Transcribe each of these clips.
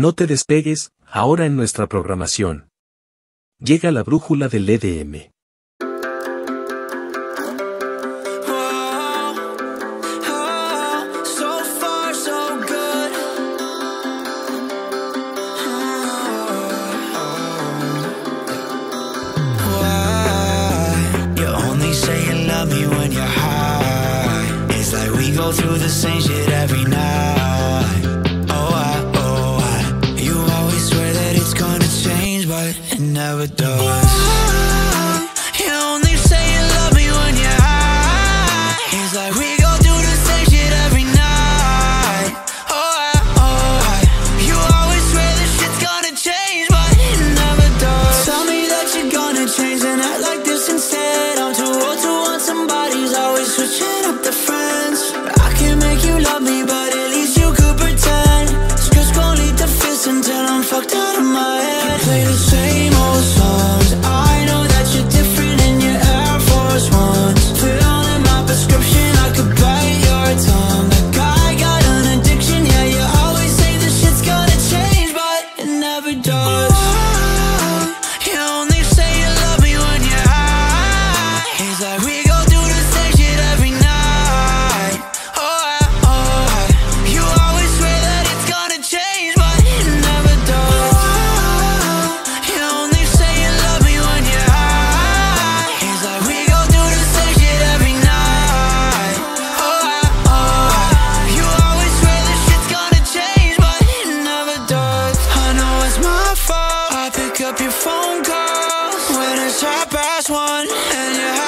No te despegues, ahora en nuestra programación. Llega la brújula del EDM. through the same shit every night. Never does. Half past one and you're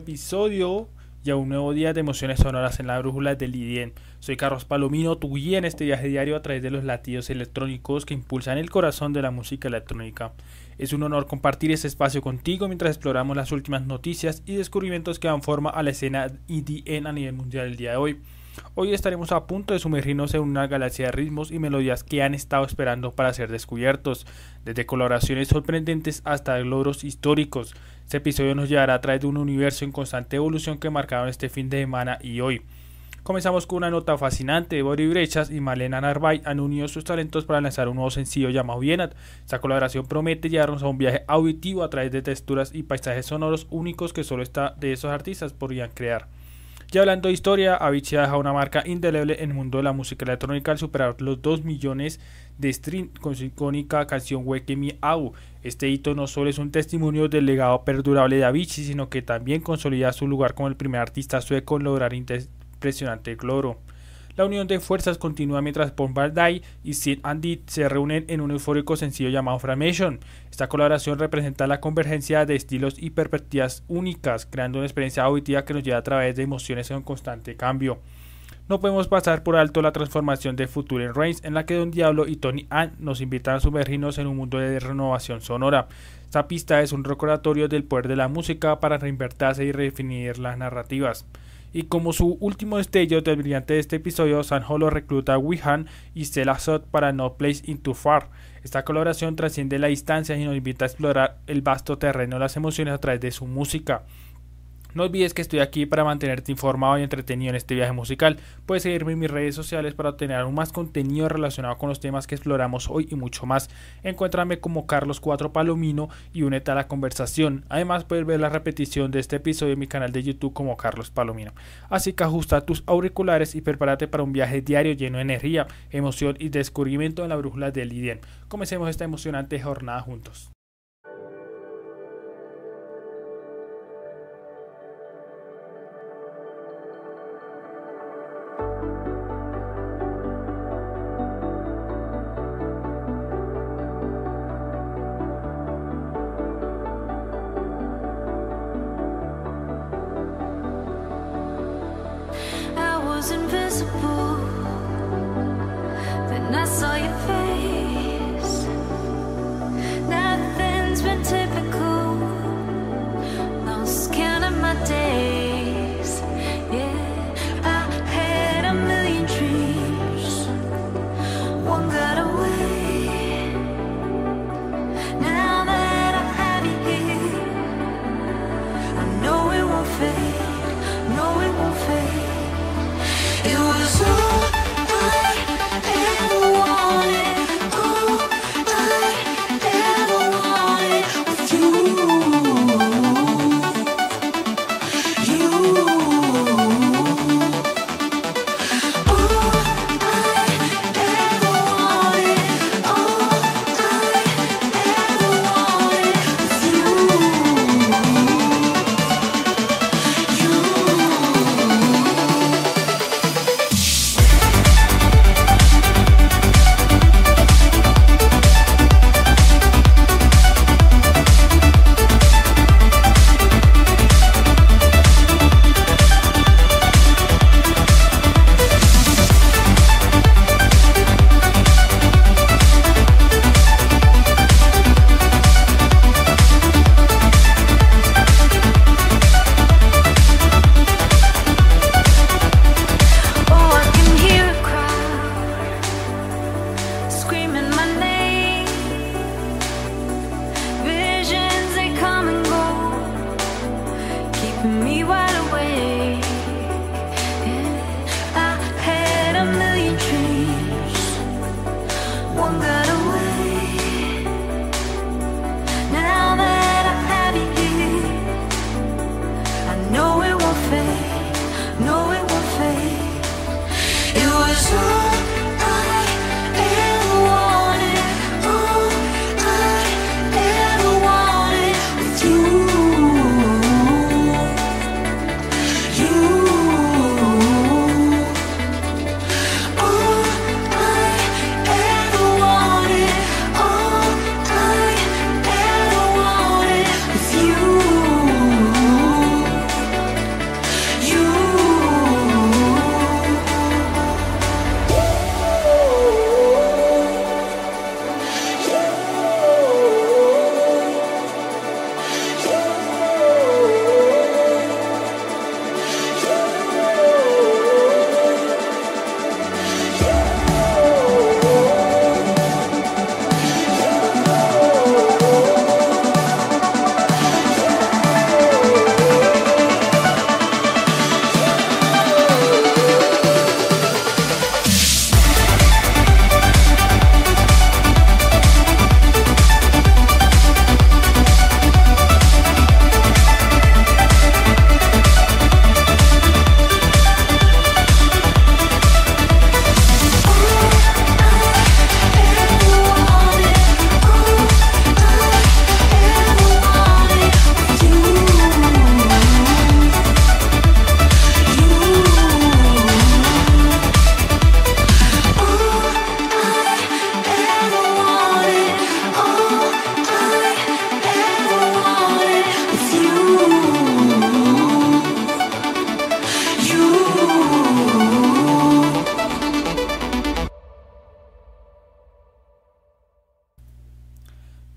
Episodio y a un nuevo día de emociones sonoras en la brújula del IDIEN. Soy Carlos Palomino, tu guía en este viaje diario a través de los latidos electrónicos que impulsan el corazón de la música electrónica. Es un honor compartir este espacio contigo mientras exploramos las últimas noticias y descubrimientos que dan forma a la escena EDM a nivel mundial el día de hoy. Hoy estaremos a punto de sumergirnos en una galaxia de ritmos y melodías que han estado esperando para ser descubiertos, desde coloraciones sorprendentes hasta logros históricos. Este episodio nos llevará a través de un universo en constante evolución que marcaron este fin de semana y hoy. Comenzamos con una nota fascinante. Bori Brechas y Malena Narvay han unido sus talentos para lanzar un nuevo sencillo llamado Vienat. Esta colaboración promete llevarnos a un viaje auditivo a través de texturas y paisajes sonoros únicos que solo esta de esos artistas podrían crear. Ya hablando de historia, Avicii ha dejado una marca indeleble en el mundo de la música electrónica al superar los 2 millones de streams con su icónica canción Wake Me Au. Este hito no solo es un testimonio del legado perdurable de Avicii, sino que también consolida su lugar como el primer artista sueco en lograr impresionante logro. La unión de fuerzas continúa mientras Day y Sid and se reúnen en un eufórico sencillo llamado Framation. Esta colaboración representa la convergencia de estilos y perspectivas únicas, creando una experiencia auditiva que nos lleva a través de emociones en constante cambio. No podemos pasar por alto la transformación de Future en Reigns, en la que Don Diablo y Tony Ann nos invitan a sumergirnos en un mundo de renovación sonora. Esta pista es un recordatorio del poder de la música para reinvertirse y redefinir las narrativas. Y como su último destello del brillante de este episodio, San Holo recluta a Wihan y Stella Sot para No Place Into Far. Esta colaboración trasciende la distancia y nos invita a explorar el vasto terreno de las emociones a través de su música. No olvides que estoy aquí para mantenerte informado y entretenido en este viaje musical. Puedes seguirme en mis redes sociales para obtener aún más contenido relacionado con los temas que exploramos hoy y mucho más. Encuéntrame como Carlos 4 Palomino y únete a la conversación. Además puedes ver la repetición de este episodio en mi canal de YouTube como Carlos Palomino. Así que ajusta tus auriculares y prepárate para un viaje diario lleno de energía, emoción y descubrimiento en la brújula del Lidien. Comencemos esta emocionante jornada juntos. was invisible. Then I saw your face.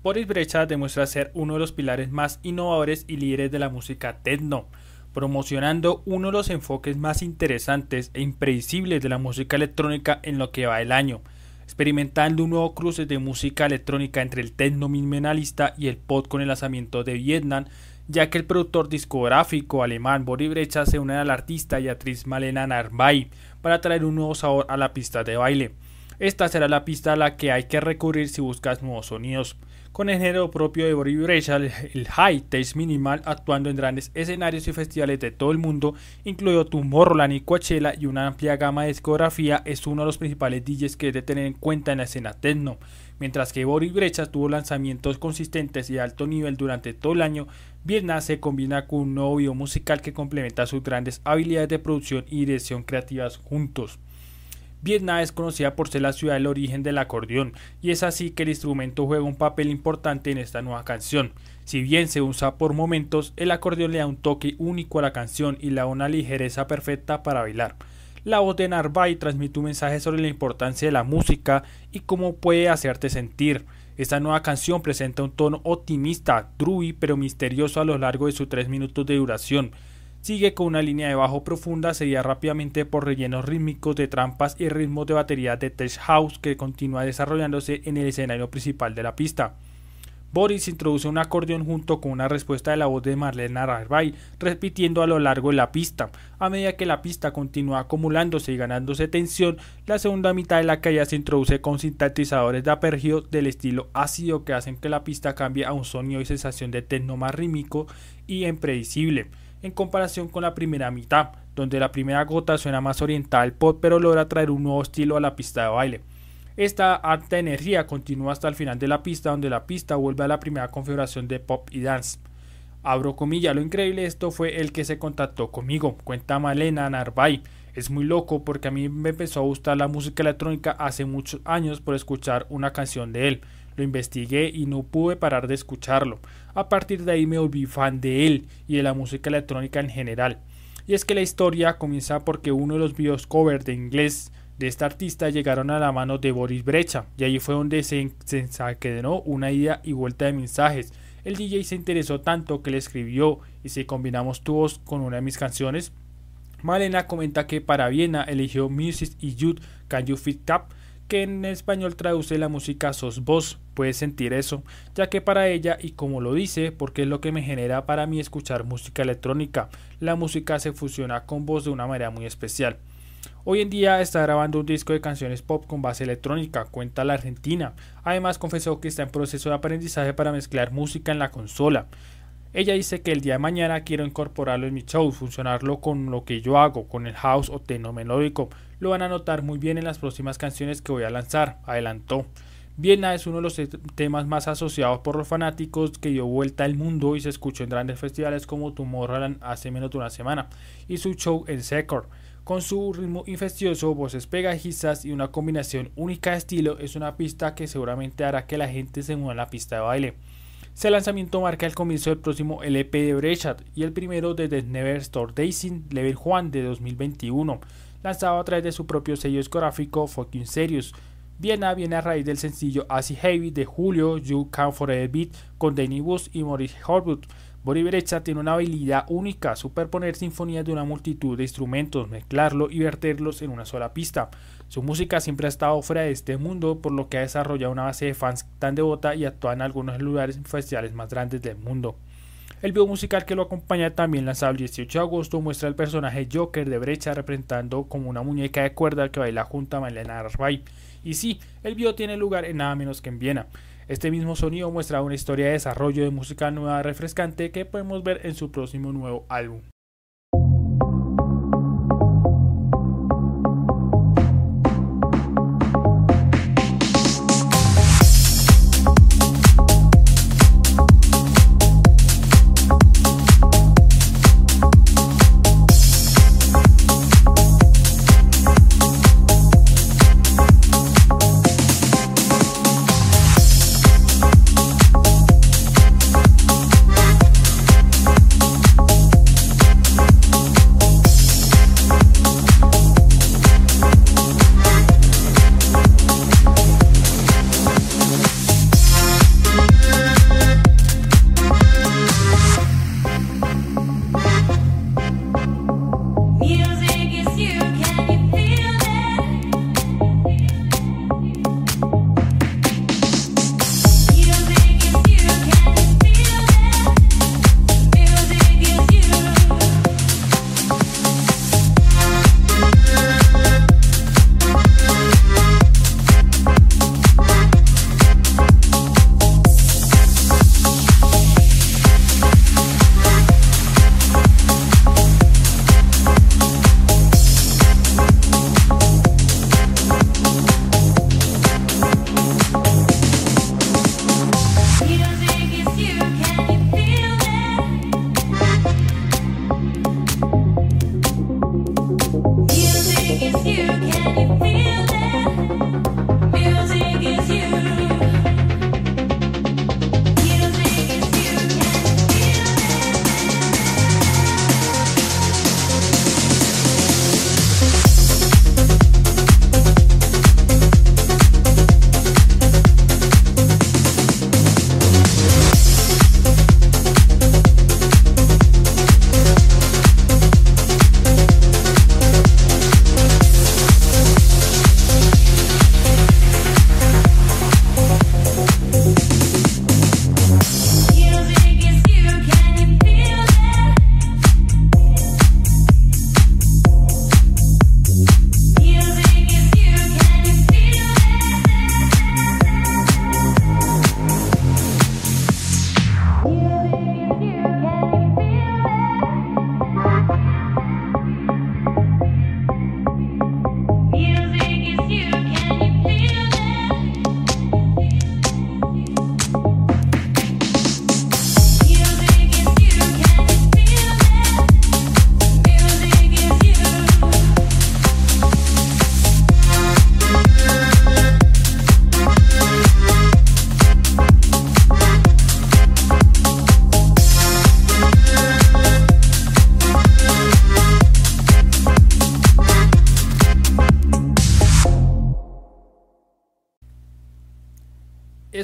Boris Brecha demuestra ser uno de los pilares más innovadores y líderes de la música techno, promocionando uno de los enfoques más interesantes e impredecibles de la música electrónica en lo que va el año. experimentando un nuevo cruce de música electrónica entre el techno minimalista y el pop con el lanzamiento de Vietnam, ya que el productor discográfico alemán Boris Brecha se une al artista y actriz Malena Narvay para traer un nuevo sabor a la pista de baile. Esta será la pista a la que hay que recurrir si buscas nuevos sonidos con el género propio de Boris Brecha, el high taste minimal, actuando en grandes escenarios y festivales de todo el mundo, incluido Tomorrowland y Coachella, y una amplia gama de discografía, es uno de los principales DJs que debe tener en cuenta en la escena techno. Mientras que Boris Brecha tuvo lanzamientos consistentes y de alto nivel durante todo el año, Vietnam se combina con un nuevo video musical que complementa sus grandes habilidades de producción y dirección creativas juntos. Vietnam es conocida por ser la ciudad del origen del acordeón, y es así que el instrumento juega un papel importante en esta nueva canción. Si bien se usa por momentos, el acordeón le da un toque único a la canción y le da una ligereza perfecta para bailar. La voz de Narvay transmite un mensaje sobre la importancia de la música y cómo puede hacerte sentir. Esta nueva canción presenta un tono optimista, groovy pero misterioso a lo largo de sus tres minutos de duración sigue con una línea de bajo profunda seguida rápidamente por rellenos rítmicos de trampas y ritmos de batería de tech house que continúa desarrollándose en el escenario principal de la pista. Boris introduce un acordeón junto con una respuesta de la voz de Marlene Ararbay, repitiendo a lo largo de la pista. A medida que la pista continúa acumulándose y ganándose tensión, la segunda mitad de la calle se introduce con sintetizadores de apergio del estilo ácido que hacen que la pista cambie a un sonido y sensación de techno más rítmico y impredecible en comparación con la primera mitad, donde la primera gota suena más oriental al pop pero logra traer un nuevo estilo a la pista de baile. Esta alta energía continúa hasta el final de la pista, donde la pista vuelve a la primera configuración de pop y dance. Abro comillas, lo increíble esto fue el que se contactó conmigo, cuenta Malena Narvay. Es muy loco porque a mí me empezó a gustar la música electrónica hace muchos años por escuchar una canción de él. Lo investigué y no pude parar de escucharlo. A partir de ahí me volví fan de él y de la música electrónica en general. Y es que la historia comienza porque uno de los videos cover de inglés de este artista llegaron a la mano de Boris Brecha y allí fue donde se desencadenó una ida y vuelta de mensajes. El DJ se interesó tanto que le escribió y si combinamos tu voz con una de mis canciones, Malena comenta que para Viena eligió Music y Youth Can You Fit Cap que en español traduce la música sos vos, puedes sentir eso, ya que para ella, y como lo dice, porque es lo que me genera para mí escuchar música electrónica, la música se fusiona con voz de una manera muy especial. Hoy en día está grabando un disco de canciones pop con base electrónica, cuenta la argentina. Además confesó que está en proceso de aprendizaje para mezclar música en la consola. Ella dice que el día de mañana quiero incorporarlo en mi show, funcionarlo con lo que yo hago, con el house o teno melódico. Lo van a notar muy bien en las próximas canciones que voy a lanzar, adelantó. Viena es uno de los temas más asociados por los fanáticos que dio vuelta al mundo y se escuchó en grandes festivales como Tomorrowland hace menos de una semana y su show en Secor. Con su ritmo infeccioso, voces pegajizas y una combinación única de estilo, es una pista que seguramente hará que la gente se mueva en la pista de baile. Este lanzamiento marca el comienzo del próximo LP de Brechat y el primero de The Never Store Dancing Level Juan de 2021, lanzado a través de su propio sello discográfico Fucking Serious. Viena viene a raíz del sencillo Así Heavy de Julio, You Can For A Beat con Danny Bus y Maurice Horwood. Bori Brecha tiene una habilidad única, superponer sinfonías de una multitud de instrumentos, mezclarlo y verterlos en una sola pista. Su música siempre ha estado fuera de este mundo, por lo que ha desarrollado una base de fans tan devota y actúa en algunos lugares festivales más grandes del mundo. El video musical que lo acompaña también lanzado el 18 de agosto muestra el personaje Joker de Brecha representando como una muñeca de cuerda que baila junto a Malena Arbay. Y sí, el video tiene lugar en nada menos que en Viena. Este mismo sonido muestra una historia de desarrollo de música nueva refrescante que podemos ver en su próximo nuevo álbum.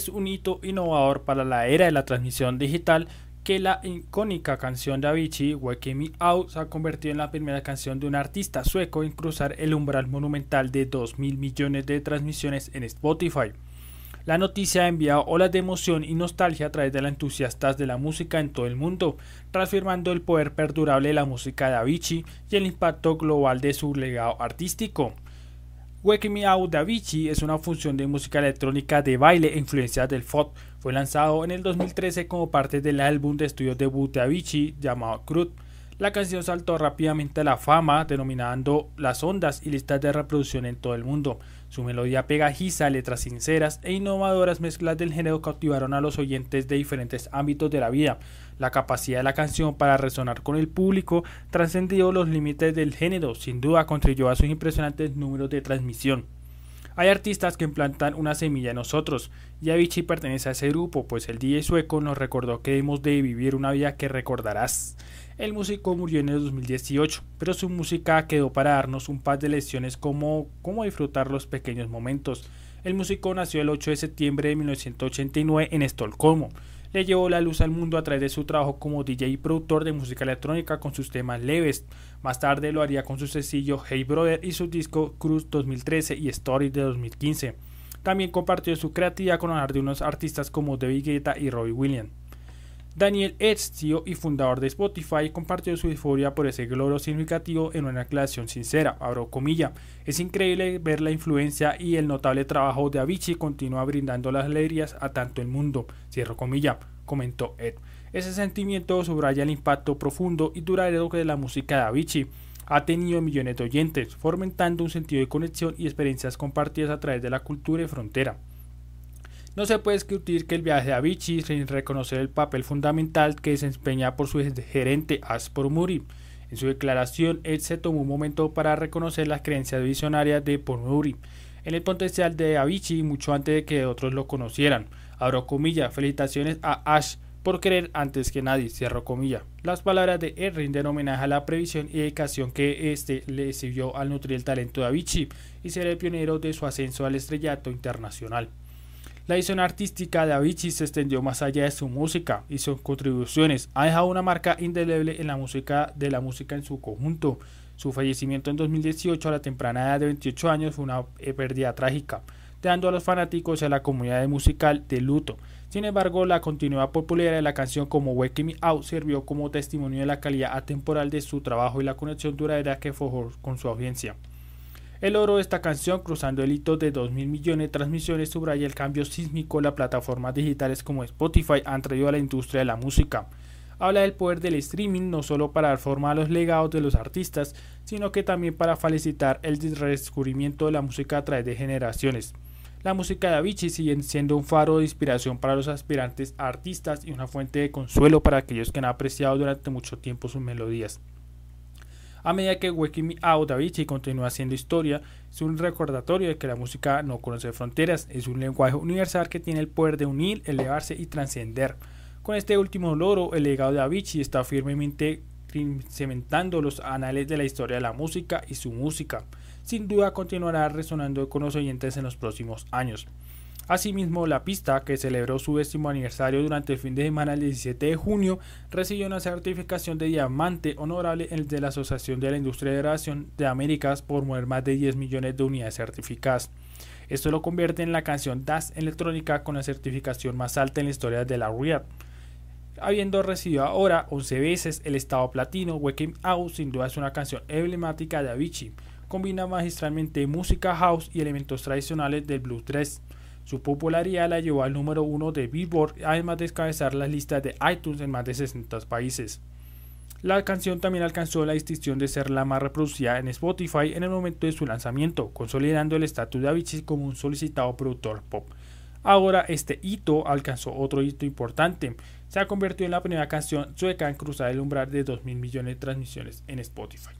Es un hito innovador para la era de la transmisión digital que la icónica canción de Avicii, Wake Me Out, se ha convertido en la primera canción de un artista sueco en cruzar el umbral monumental de 2 mil millones de transmisiones en Spotify. La noticia ha enviado olas de emoción y nostalgia a través de los entusiastas de la música en todo el mundo, transformando el poder perdurable de la música de Avicii y el impacto global de su legado artístico. Wake Me Out de Avicii es una función de música electrónica de baile influenciada del folk. Fue lanzado en el 2013 como parte del álbum de estudio debut de Avicii llamado Crud. La canción saltó rápidamente a la fama, denominando las ondas y listas de reproducción en todo el mundo. Su melodía pegajiza, letras sinceras e innovadoras mezclas del género cautivaron a los oyentes de diferentes ámbitos de la vida. La capacidad de la canción para resonar con el público trascendió los límites del género, sin duda contribuyó a sus impresionantes números de transmisión. Hay artistas que implantan una semilla en nosotros, y pertenece a ese grupo, pues el DJ sueco nos recordó que debemos de vivir una vida que recordarás. El músico murió en el 2018, pero su música quedó para darnos un par de lecciones como cómo disfrutar los pequeños momentos. El músico nació el 8 de septiembre de 1989 en Estocolmo. Le llevó la luz al mundo a través de su trabajo como DJ y productor de música electrónica con sus temas leves. Más tarde lo haría con su sencillo Hey Brother y su disco Cruz 2013 y Story de 2015. También compartió su creatividad con de unos artistas como David Guetta y Robbie Williams. Daniel Edge, CEO y fundador de Spotify, compartió su euforia por ese logro significativo en una declaración sincera, abro comilla. Es increíble ver la influencia y el notable trabajo de Avicii continúa brindando las alegrías a tanto el mundo, cierro comilla, comentó Ed. Ese sentimiento subraya el impacto profundo y duradero que la música de Avicii ha tenido millones de oyentes, fomentando un sentido de conexión y experiencias compartidas a través de la cultura y frontera. No se puede discutir que el viaje de Avicii sin reconocer el papel fundamental que desempeña por su gerente Aspor Muri. En su declaración, él se tomó un momento para reconocer las creencias visionarias de Pormuri en el potencial de Avicii mucho antes de que otros lo conocieran. Abro comillas, felicitaciones a Ash por creer antes que nadie, cierro comillas. Las palabras de él rinden homenaje a la previsión y dedicación que éste le sirvió al nutrir el talento de Avicii y ser el pionero de su ascenso al estrellato internacional. La visión artística de Avicii se extendió más allá de su música y sus contribuciones. Ha dejado una marca indeleble en la música de la música en su conjunto. Su fallecimiento en 2018 a la temprana edad de 28 años fue una eh, pérdida trágica, dando a los fanáticos y a la comunidad musical de luto. Sin embargo, la continuidad popularidad de la canción como Wake Me Out sirvió como testimonio de la calidad atemporal de su trabajo y la conexión duradera que forjó con su audiencia. El oro de esta canción, cruzando el hito de 2 mil millones de transmisiones, subraya el cambio sísmico las plataformas digitales como Spotify han traído a la industria de la música. Habla del poder del streaming no solo para dar forma a los legados de los artistas, sino que también para facilitar el redescubrimiento de la música a través de generaciones. La música de Avicii sigue siendo un faro de inspiración para los aspirantes artistas y una fuente de consuelo para aquellos que han apreciado durante mucho tiempo sus melodías. A medida que Waking Me Out Avicii continúa haciendo historia, es un recordatorio de que la música no conoce fronteras, es un lenguaje universal que tiene el poder de unir, elevarse y trascender. Con este último logro, el legado de Avicii está firmemente cementando los anales de la historia de la música y su música. Sin duda continuará resonando con los oyentes en los próximos años. Asimismo, la pista, que celebró su décimo aniversario durante el fin de semana el 17 de junio, recibió una certificación de diamante honorable de la Asociación de la Industria de Grabación de Américas por mover más de 10 millones de unidades certificadas. Esto lo convierte en la canción Das electrónica con la certificación más alta en la historia de la RIAD. Habiendo recibido ahora 11 veces el estado platino, Waking Out sin duda es una canción emblemática de Avicii. Combina magistralmente música house y elementos tradicionales del blues dress Su popularidad la llevó al número uno de Billboard, además de descabezar las listas de iTunes en más de 60 países. La canción también alcanzó la distinción de ser la más reproducida en Spotify en el momento de su lanzamiento, consolidando el estatus de Avicii como un solicitado productor pop. Ahora este hito alcanzó otro hito importante. Se ha convertido en la primera canción sueca en cruzar el umbral de 2 mil millones de transmisiones en Spotify.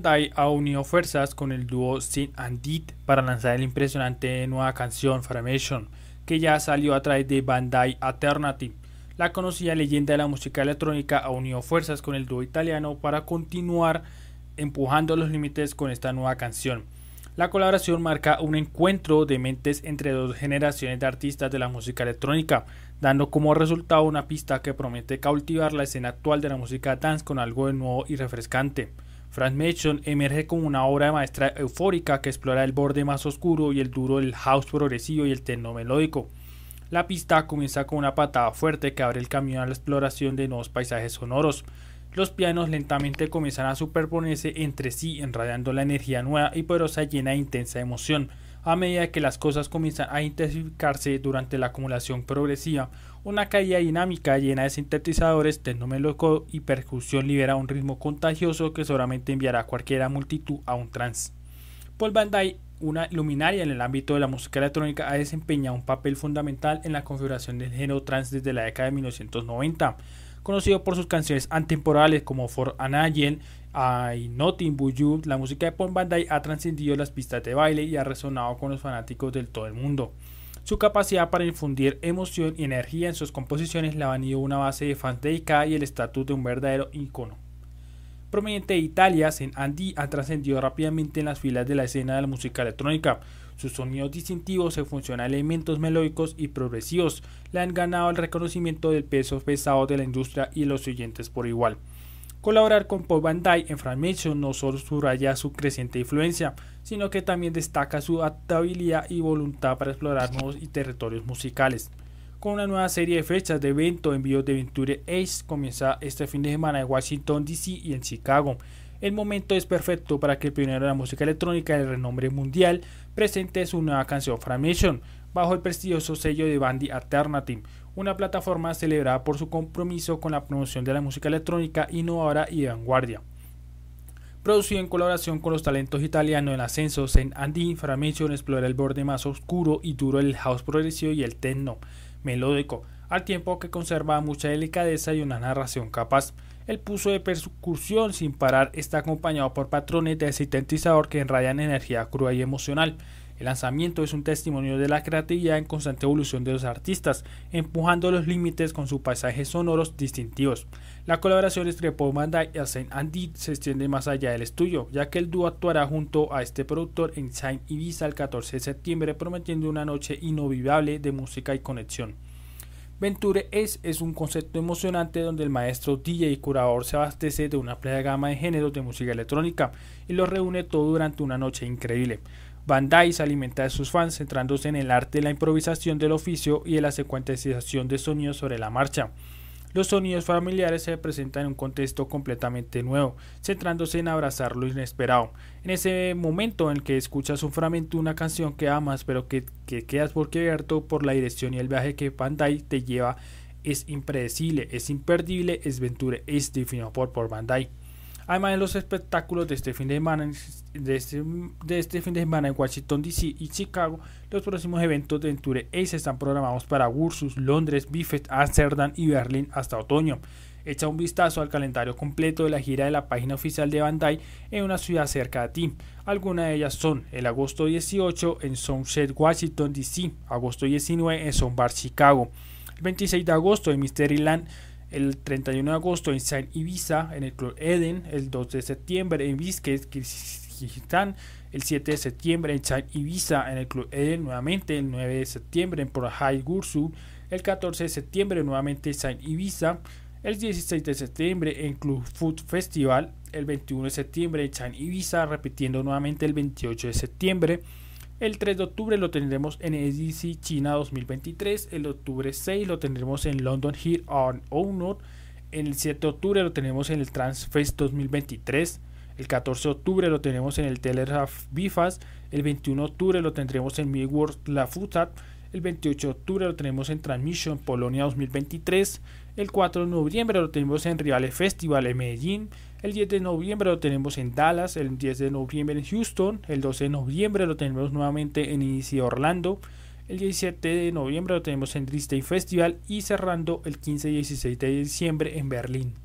Dyke ha unido fuerzas con el dúo Sin and Deed para lanzar la impresionante nueva canción Formation, que ya salió a través de Dyke Alternative. La conocida leyenda de la música electrónica ha unido fuerzas con el dúo italiano para continuar empujando los límites con esta nueva canción. La colaboración marca un encuentro de mentes entre dos generaciones de artistas de la música electrónica, dando como resultado una pista que promete cautivar la escena actual de la música dance con algo de nuevo y refrescante. Frank Mason emerge como una obra de maestra eufórica que explora el borde más oscuro y el duro del house progresivo y el techno melódico. La pista comienza con una patada fuerte que abre el camino a la exploración de nuevos paisajes sonoros. Los pianos lentamente comienzan a superponerse entre sí, enrayando la energía nueva y poderosa llena de intensa emoción. A medida que las cosas comienzan a intensificarse durante la acumulación progresiva, una caída dinámica llena de sintetizadores, tecnomeloco y percusión libera un ritmo contagioso que seguramente enviará a cualquier multitud a un trance. Paul Dyke, una luminaria en el ámbito de la música electrónica, ha desempeñado un papel fundamental en la configuración del género trance desde la década de 1990 conocido por sus canciones antemporales como For an Angel, I Nothing But You. La música de Paul Dyke ha trascendido las pistas de baile y ha resonado con los fanáticos del todo el mundo. Su capacidad para infundir emoción y energía en sus composiciones le ha venido una base de fans dedicada y el estatus de un verdadero icono. Proveniente de Italia, Saint Andy ha trascendido rápidamente en las filas de la escena de la música electrónica. Sus sonidos distintivos se funcionan elementos melódicos y progresivos le han ganado el reconocimiento del peso pesado de la industria y los oyentes por igual. Colaborar con Paul Van Dyke en Frammation no solo subraya su creciente influencia, sino que también destaca su adaptabilidad y voluntad para explorar nuevos y territorios musicales. Con una nueva serie de fechas de evento en vivo de Venture Ace comienza este fin de semana en Washington DC y en Chicago. El momento es perfecto para que el pionero de la música electrónica de renombre mundial presente su nueva canción Framation bajo el prestigioso sello de Bandy Alternative, una plataforma celebrada por su compromiso con la promoción de la música electrónica innovadora y vanguardia. Producido en colaboración con los talentos italianos en ascenso, Saint Andy Framation explora el borde más oscuro y duro del house progresivo y el techno melódico, al tiempo que conserva mucha delicadeza y una narración capaz. El pulso de percusión sin parar está acompañado por patrones de sintetizador que enrayan energía cruda y emocional. El lanzamiento es un testimonio de la creatividad en constante evolución de los artistas, empujando los límites con sus paisajes sonoros distintivos. La colaboración entre Paul Mandai y Saint Andy se extiende más allá del estudio, ya que el dúo actuará junto a este productor en Saint Ibiza el 14 de septiembre, prometiendo una noche inolvidable de música y conexión. Venture es, es un concepto emocionante donde el maestro DJ y curador se abastece de una plena gama de géneros de música electrónica y lo reúne todo durante una noche increíble. Van Dyke se alimenta de sus fans centrándose en el arte de la improvisación del oficio y de la secuenciación de sonidos sobre la marcha. Los sonidos familiares se presentan en un contexto completamente nuevo, centrándose en abrazar lo inesperado. En ese momento en que escuchas un fragmento de una canción que amas, pero que, que quedas boquiabierto por la dirección y el viaje que Bandai te lleva, es impredecible, es imperdible, es Venture, es definido por, por Bandai. Además de los espectáculos de este fin de semana, de este, este en Washington DC y Chicago, los próximos eventos de Venture Ace están programados para Ursus, Londres, Biffet, Amsterdam y Berlín hasta otoño. Echa un vistazo al calendario completo de la gira de la página oficial de Bandai en una ciudad cerca de ti. Algunas de ellas son el agosto 18 en Sunset, Washington DC, agosto 19 en Sunbar, Chicago, el 26 de agosto en Mysteryland el 31 de agosto en Saint Ibiza, en el Club Eden, el 2 de septiembre en Vizquez, Kirguistán, el 7 de septiembre en Saint Ibiza, en el Club Eden nuevamente, el 9 de septiembre en Porajay Gursu, el 14 de septiembre nuevamente en Saint Ibiza, el 16 de septiembre en Club Food Festival, el 21 de septiembre en Saint Ibiza, repitiendo nuevamente el 28 de septiembre, el 3 de octubre lo tendremos en EDC China 2023. El octubre 6 lo tendremos en London Here on Honor. El 7 de octubre lo tenemos en el Transfest 2023. El 14 de octubre lo tenemos en el Telegraph Bifas. El 21 de octubre lo tendremos en Midworld La Futat. El 28 de octubre lo tenemos en Transmission Polonia 2023. El 4 de noviembre lo tenemos en Rivale Festival en Medellín. El 10 de noviembre lo tenemos en Dallas, el 10 de noviembre en Houston, el 12 de noviembre lo tenemos nuevamente en Inicio Orlando, el 17 de noviembre lo tenemos en Disney Festival y cerrando el 15 y 16 de diciembre en Berlín.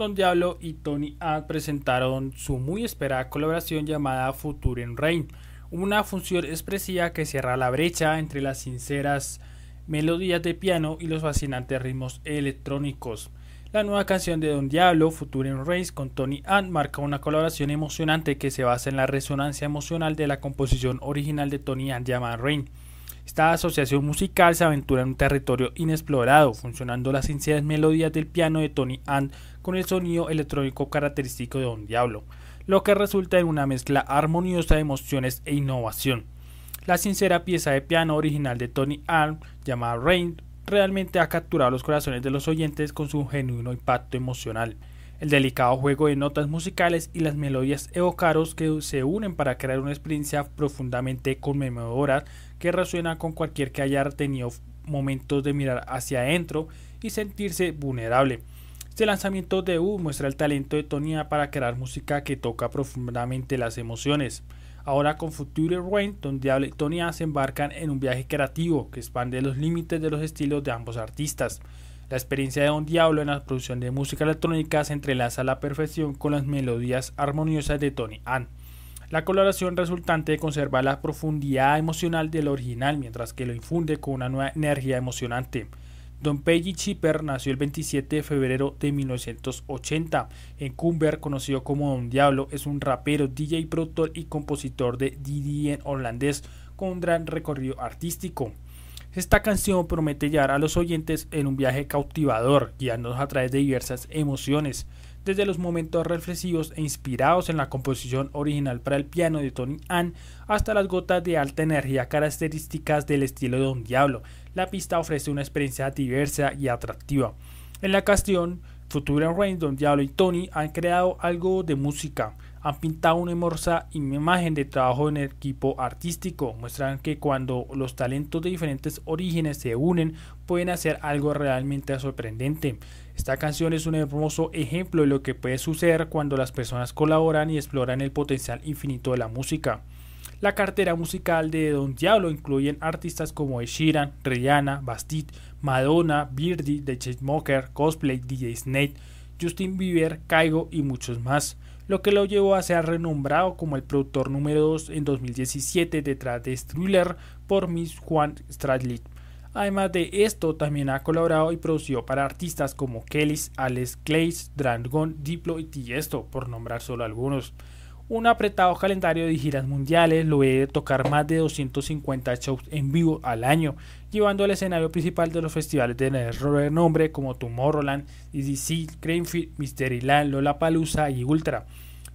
Don Diablo y Tony Ann presentaron su muy esperada colaboración llamada Future in Rain, una función expresiva que cierra la brecha entre las sinceras melodías de piano y los fascinantes ritmos electrónicos. La nueva canción de Don Diablo, Future in Race, con Tony Ann, marca una colaboración emocionante que se basa en la resonancia emocional de la composición original de Tony Ann llamada Rain. Esta asociación musical se aventura en un territorio inexplorado, funcionando las sinceras melodías del piano de Tony Ann con el sonido electrónico característico de Don Diablo, lo que resulta en una mezcla armoniosa de emociones e innovación. La sincera pieza de piano original de Tony Ann, llamada Rain, realmente ha capturado los corazones de los oyentes con su genuino impacto emocional. El delicado juego de notas musicales y las melodías evocaros que se unen para crear una experiencia profundamente conmovedora que resuena con cualquier que haya tenido momentos de mirar hacia adentro y sentirse vulnerable. Este lanzamiento de U muestra el talento de Tonya para crear música que toca profundamente las emociones. Ahora con Future Rain, Don Diablo y Tony se embarcan en un viaje creativo que expande los límites de los estilos de ambos artistas. La experiencia de Don Diablo en la producción de música electrónica se entrelaza a la perfección con las melodías armoniosas de Tony Ann. La coloración resultante conserva la profundidad emocional del original mientras que lo infunde con una nueva energía emocionante. Don Peggy Chipper nació el 27 de febrero de 1980 en Cumber, conocido como Don Diablo. Es un rapero, DJ, productor y compositor de DDN holandés con un gran recorrido artístico. Esta canción promete llevar a los oyentes en un viaje cautivador, guiándonos a través de diversas emociones, desde los momentos reflexivos e inspirados en la composición original para el piano de Tony Ann hasta las gotas de alta energía características del estilo de Don Diablo, la pista ofrece una experiencia diversa y atractiva. En la canción Future Rain, Don Diablo y Tony han creado algo de música, han pintado una hermosa imagen de trabajo en el equipo artístico, muestran que cuando los talentos de diferentes orígenes se unen pueden hacer algo realmente sorprendente. Esta canción es un hermoso ejemplo de lo que puede suceder cuando las personas colaboran y exploran el potencial infinito de la música. La cartera musical de Don Diablo incluye artistas como Sheeran, Rihanna, Bastille, Madonna, Birdie, The Chainsmokers, Cosplay, DJ Snake, Justin Bieber, Kaigo y muchos más, lo que lo llevó a ser renombrado como el productor número 2 en 2017 detrás de Thriller por Miss Juan Stradley. Además de esto, también ha colaborado y producido para artistas como Kellys, Alex Clays, Dragon, Diplo y Tiesto, por nombrar solo algunos un apretado calendario de giras mundiales lo de tocar más de 250 shows en vivo al año, llevando al escenario principal de los festivales de renombre como Tomorrowland, EDC, Cranefield, Mysteryland, Lollapalooza y Ultra,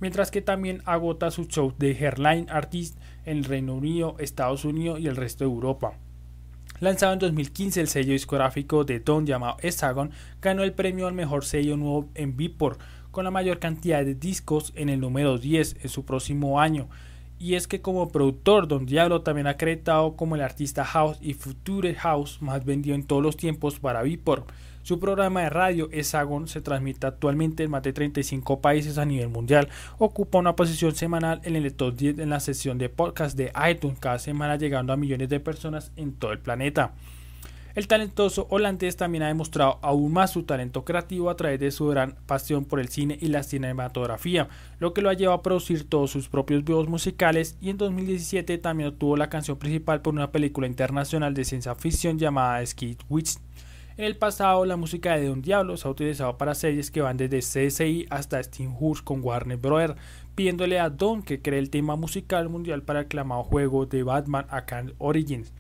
mientras que también agota sus shows de Headline Artist en Reino Unido, Estados Unidos y el resto de Europa. Lanzado en 2015, el sello discográfico de Don llamado Hexagon ganó el premio al mejor sello nuevo en Beatport con la mayor cantidad de discos en el número 10 en su próximo año. Y es que como productor, Don Diablo también ha acreditado como el artista house y future house más vendido en todos los tiempos para Beatport. Su programa de radio Hexagon se transmite actualmente en más de 35 países a nivel mundial. Ocupa una posición semanal en el top 10 en la sesión de podcast de iTunes, cada semana llegando a millones de personas en todo el planeta. El talentoso holandés también ha demostrado aún más su talento creativo a través de su gran pasión por el cine y la cinematografía, lo que lo ha llevado a producir todos sus propios videos musicales y en 2017 también obtuvo la canción principal por una película internacional de ciencia ficción llamada Skid Witch. En el pasado, la música de Don Diablo se ha utilizado para series que van desde CSI hasta Steam Hurst con Warner Bros., pidiéndole a Don que cree el tema musical mundial para el aclamado juego de Batman Arkham Origins.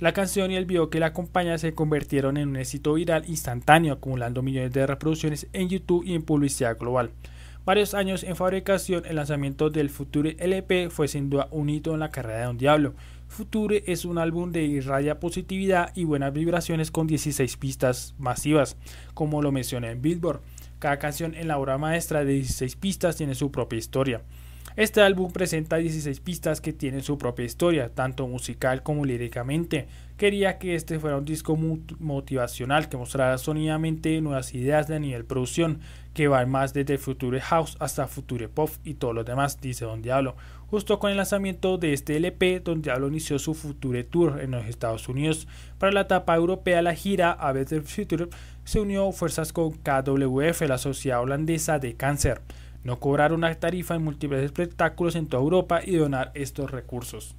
La canción y el video que la acompaña se convirtieron en un éxito viral instantáneo, acumulando millones de reproducciones en YouTube y en publicidad global. Varios años en fabricación, el lanzamiento del Future LP fue sin duda un hito en la carrera de Don Diablo. Future es un álbum de irradia positividad y buenas vibraciones con 16 pistas masivas, como lo mencioné en Billboard. Cada canción en la obra maestra de 16 pistas tiene su propia historia. Este álbum presenta 16 pistas que tienen su propia historia, tanto musical como líricamente. Quería que este fuera un disco motivacional que mostrara sonidamente nuevas ideas de nivel producción, que van más desde Future House hasta Future Pop y todo lo demás, dice Don Diablo. Justo con el lanzamiento de este LP, Don Diablo inició su Future Tour en los Estados Unidos. Para la etapa europea, la gira A Better Future se unió fuerzas con KWF, la sociedad holandesa de cáncer no cobrar una tarifa en múltiples espectáculos en toda Europa y donar estos recursos.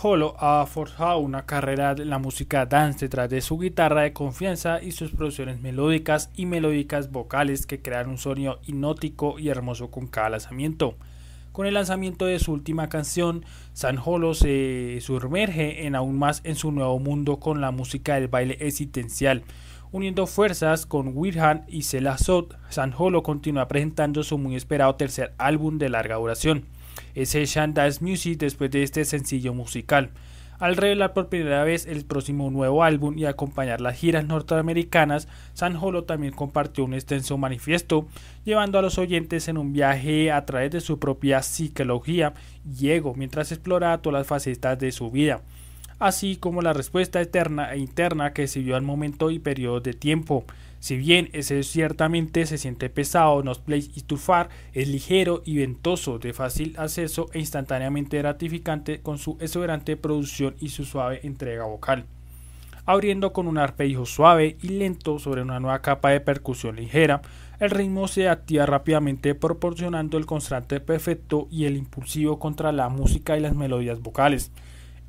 Holo ha forjado una carrera de la música dance detrás de su guitarra de confianza y sus producciones melódicas y melódicas vocales que crean un sonido hipnótico y hermoso con cada lanzamiento. Con el lanzamiento de su última canción, San Holo se sumerge en aún más en su nuevo mundo con la música del baile existencial. Uniendo fuerzas con Wirhan y Sot, San Holo continúa presentando su muy esperado tercer álbum de larga duración es Dance Music después de este sencillo musical. Al revelar por primera vez el próximo nuevo álbum y acompañar las giras norteamericanas, San Holo también compartió un extenso manifiesto, llevando a los oyentes en un viaje a través de su propia psicología y ego mientras exploraba todas las facetas de su vida, así como la respuesta eterna e interna que sirvió al momento y periodo de tiempo. Si bien ese ciertamente se siente pesado, Nos Place y Tufar es ligero y ventoso, de fácil acceso e instantáneamente gratificante con su exuberante producción y su suave entrega vocal. Abriendo con un arpegio suave y lento sobre una nueva capa de percusión ligera, el ritmo se activa rápidamente proporcionando el constante perfecto y el impulsivo contra la música y las melodías vocales.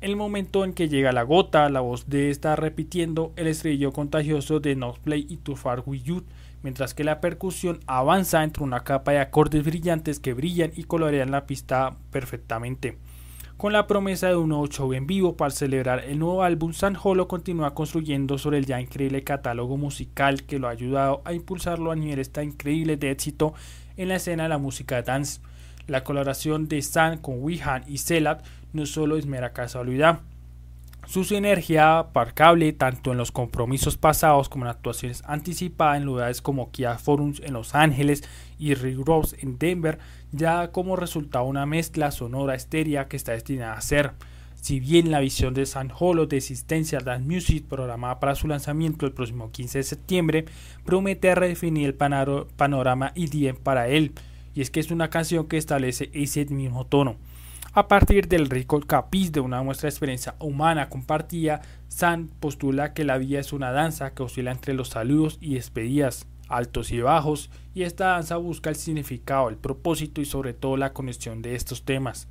El momento en que llega la gota, la voz de está repitiendo el estribillo contagioso de No Play y Too Far With You, mientras que la percusión avanza entre una capa de acordes brillantes que brillan y colorean la pista perfectamente. Con la promesa de un nuevo show en vivo para celebrar el nuevo álbum, San Holo continúa construyendo sobre el ya increíble catálogo musical que lo ha ayudado a impulsarlo a niveles tan increíbles de éxito en la escena de la música dance. La colaboración de San con Wihan y Celat no solo es mera casualidad. Su sinergia parcable tanto en los compromisos pasados como en actuaciones anticipadas en lugares como Kia Forums en Los Ángeles y Rick Rose en Denver ya como resultado una mezcla sonora estérea que está destinada a ser. Si bien la visión de San Holo de Existencia Dance Music programada para su lanzamiento el próximo 15 de septiembre promete redefinir el panorama IDM para él, y es que es una canción que establece ese mismo tono. A partir del rico capiz de una muestra de experiencia humana compartida, San postula que la vida es una danza que oscila entre los saludos y despedidas, altos y bajos, y esta danza busca el significado, el propósito y sobre todo la conexión de estos temas.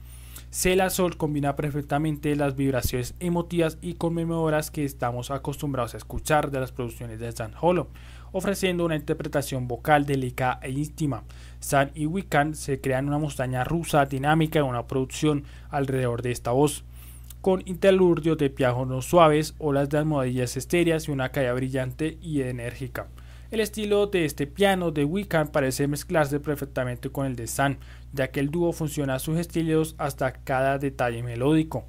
Cela Sol combina perfectamente las vibraciones emotivas y conmemoradas que estamos acostumbrados a escuchar de las producciones de San Holo, ofreciendo una interpretación vocal delicada e íntima. San y Wiccan se crean una montaña rusa dinámica en una producción alrededor de esta voz, con interludios de pianos suaves, olas de almohadillas estéreas y una caída brillante y enérgica. El estilo de este piano de Wiccan parece mezclarse perfectamente con el de San, ya que el dúo funciona a sus estilos hasta cada detalle melódico.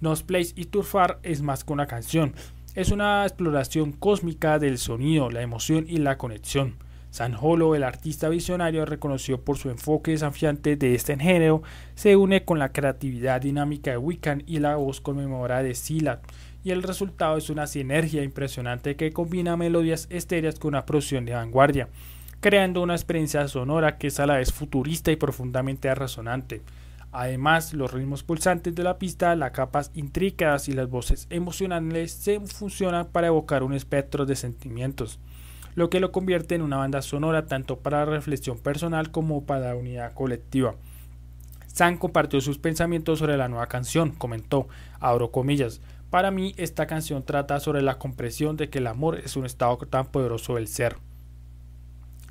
Nos Place y Turfar es más que una canción, es una exploración cósmica del sonido, la emoción y la conexión. San Holo, el artista visionario reconocido por su enfoque desafiante de este género, se une con la creatividad dinámica de Wiccan y la voz conmemorada de Silat, y el resultado es una sinergia impresionante que combina melodías estéreas con una producción de vanguardia, creando una experiencia sonora que es a la vez futurista y profundamente resonante. Además, los ritmos pulsantes de la pista, las capas intrícadas y las voces emocionales se funcionan para evocar un espectro de sentimientos, lo que lo convierte en una banda sonora tanto para reflexión personal como para la unidad colectiva. San compartió sus pensamientos sobre la nueva canción, comentó, abro comillas, para mí esta canción trata sobre la compresión de que el amor es un estado tan poderoso del ser.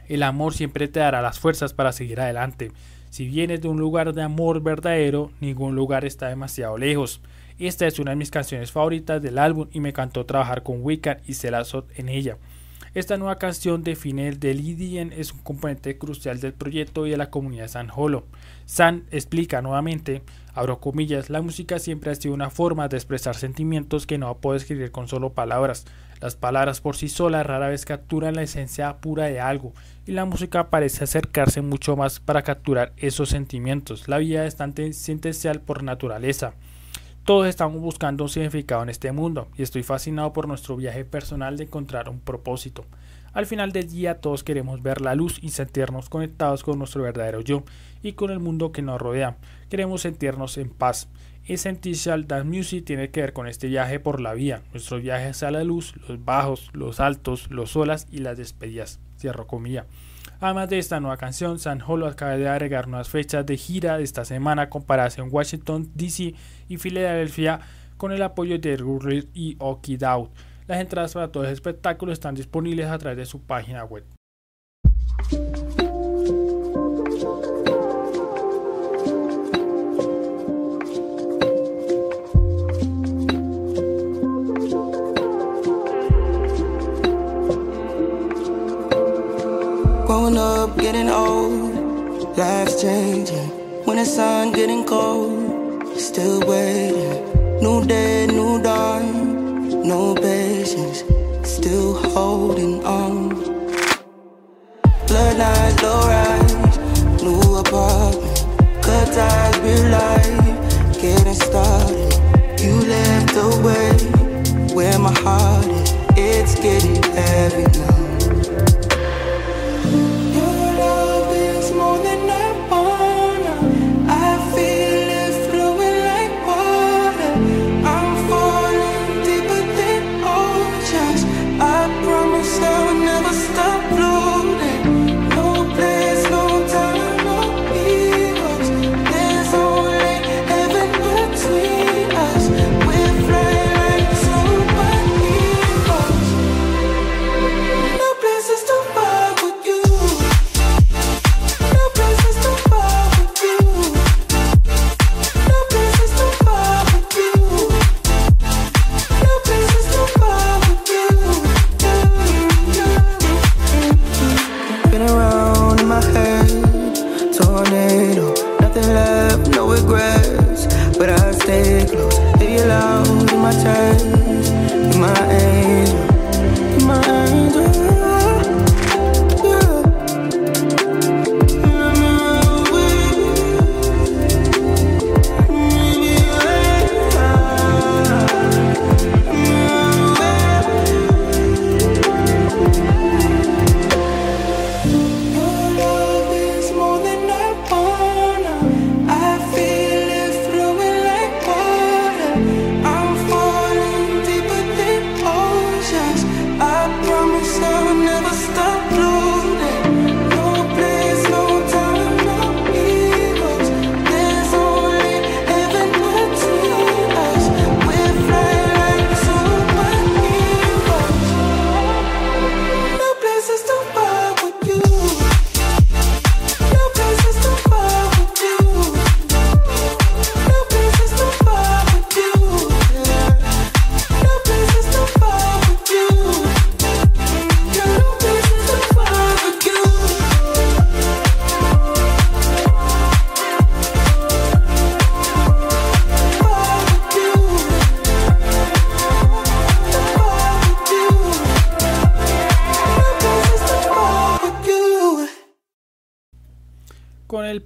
El amor siempre te dará las fuerzas para seguir adelante, si vienes de un lugar de amor verdadero, ningún lugar está demasiado lejos. Esta es una de mis canciones favoritas del álbum y me encantó trabajar con Wiccan y Celazot en ella. Esta nueva canción define el del IDN es un componente crucial del proyecto y de la comunidad San Holo. San explica nuevamente, abro comillas, la música siempre ha sido una forma de expresar sentimientos que no puedo escribir con solo palabras. Las palabras por sí solas rara vez capturan la esencia pura de algo, y la música parece acercarse mucho más para capturar esos sentimientos. La vida es tan esencial por naturaleza. Todos estamos buscando un significado en este mundo, y estoy fascinado por nuestro viaje personal de encontrar un propósito. Al final del día todos queremos ver la luz y sentirnos conectados con nuestro verdadero yo y con el mundo que nos rodea. Queremos sentirnos en paz. Essential Dance Music tiene que ver con este viaje por la vía, nuestro viaje hacia la luz, los bajos, los altos, los olas y las despedidas. Cierro comilla. Además de esta nueva canción, San Holo acaba de agregar nuevas fechas de gira de esta semana comparación Washington, D.C. y Filadelfia con el apoyo de Gurley y Oki. Las entradas para todo el espectáculo están disponibles a través de su página web. hold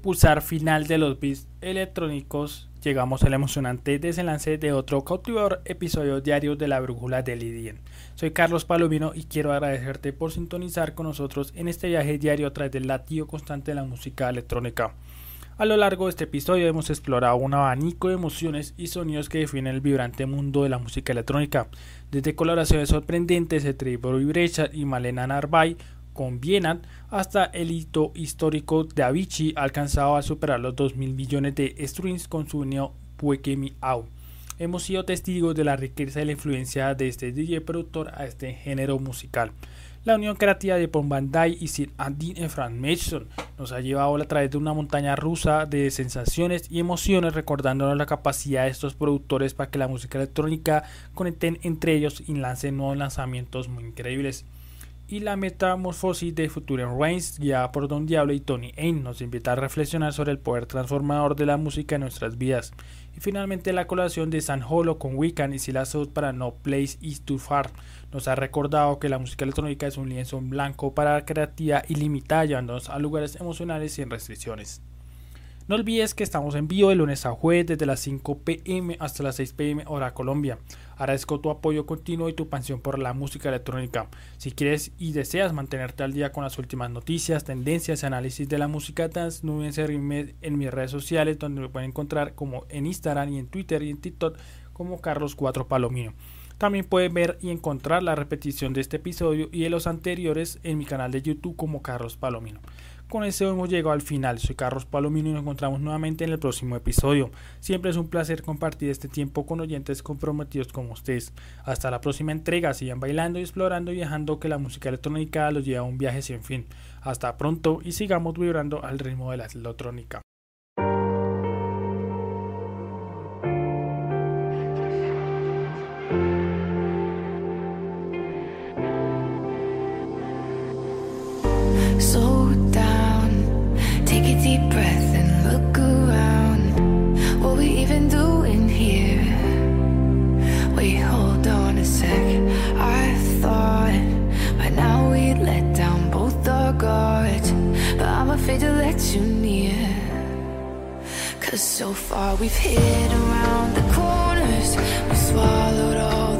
pulsar final de los beats electrónicos, llegamos al emocionante desenlace de otro cautivador episodio diario de la Brújula del IDIEN. Soy Carlos Palomino y quiero agradecerte por sintonizar con nosotros en este viaje diario a través del latido constante de la música electrónica. A lo largo de este episodio hemos explorado un abanico de emociones y sonidos que definen el vibrante mundo de la música electrónica, desde colaboraciones sorprendentes entre Boy Brecha y Malena Narvay con hasta el hito histórico de Avicii alcanzado a superar los 2 mil millones de streams con su unión Puekemi Out. Hemos sido testigos de la riqueza y la influencia de este DJ productor a este género musical. La unión creativa de Pon Bandai y Sir Andy y Frank Mason nos ha llevado a través de una montaña rusa de sensaciones y emociones recordándonos la capacidad de estos productores para que la música electrónica conecten entre ellos y lancen nuevos lanzamientos muy increíbles y la metamorfosis de Future Reigns, guiada por Don Diablo y Tony Ain, nos invita a reflexionar sobre el poder transformador de la música en nuestras vidas. Y finalmente la colaboración de San Holo con Wiccan y Sila Soul para No Place Is Too Far nos ha recordado que la música electrónica es un lienzo en blanco para la creatividad ilimitada llevándonos a lugares emocionales sin restricciones. No olvides que estamos en vivo de lunes a jueves desde las 5 pm hasta las 6 pm hora Colombia. Agradezco tu apoyo continuo y tu pasión por la música electrónica. Si quieres y deseas mantenerte al día con las últimas noticias, tendencias y análisis de la música dance, no olviden seguirme en mis redes sociales donde me pueden encontrar como en Instagram y en Twitter y en TikTok como Carlos4 Palomino. También pueden ver y encontrar la repetición de este episodio y de los anteriores en mi canal de YouTube como Carlos Palomino. Con eso hemos llegado al final. Soy Carlos Palomino y nos encontramos nuevamente en el próximo episodio. Siempre es un placer compartir este tiempo con oyentes comprometidos como ustedes. Hasta la próxima entrega. Sigan bailando y explorando y viajando que la música electrónica los lleva a un viaje sin fin. Hasta pronto y sigamos vibrando al ritmo de la electrónica. We doing here? Wait, hold on a sec. I thought by now we'd let down both our guards, but I'm afraid to let you near. Cause so far we've hid around the corners, we've swallowed all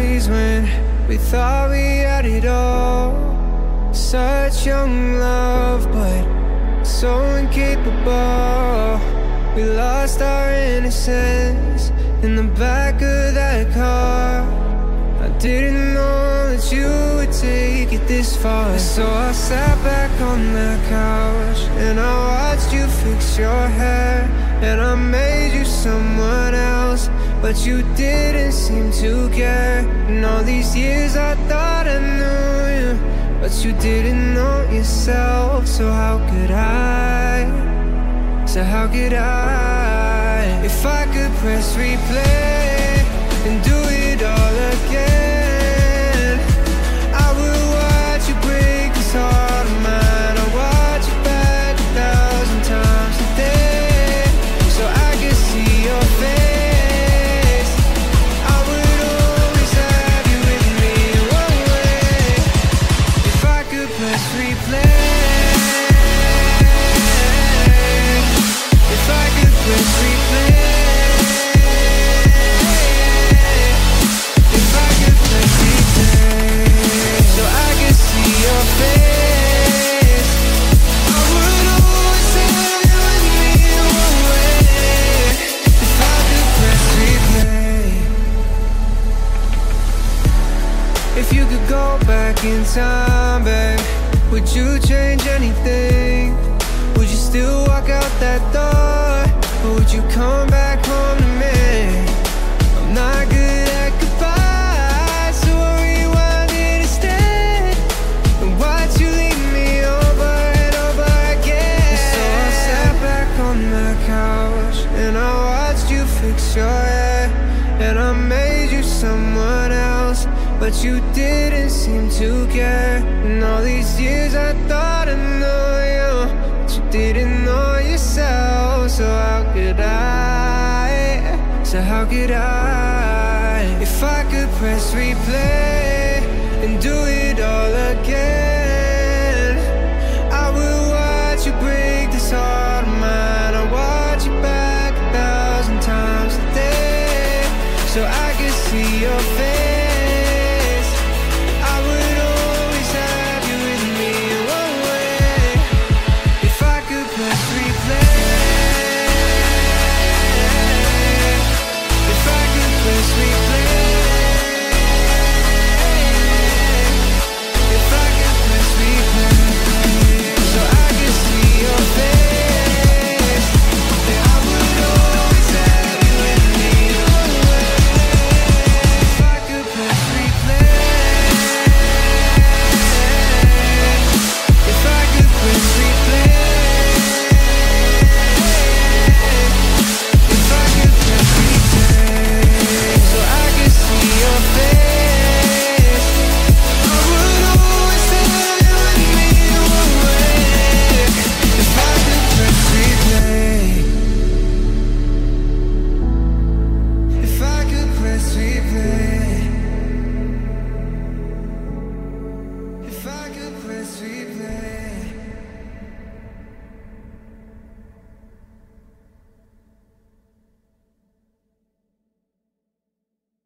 days when we thought we had it all? Such young love, but so incapable. We lost our innocence in the back of that car. I didn't know that you would take it this far. So I sat back on that couch and I watched you fix your hair. And I made you someone else, but you didn't seem to care. And all these years I thought I knew you, but you didn't know yourself. So how could I? So how could I? If I could press replay and do it all again, back in time, babe, would you change anything? Would you still walk out that door? Or would you come back home to me? I'm not good at goodbye, so I rewind it instead. And watch you leave me over and over again. So I sat back on the couch and I watched you fix your hair. And I made you someone but you didn't seem to care. And all these years I thought I knew you, but you didn't know yourself. So how could I? So how could I? If I could press replay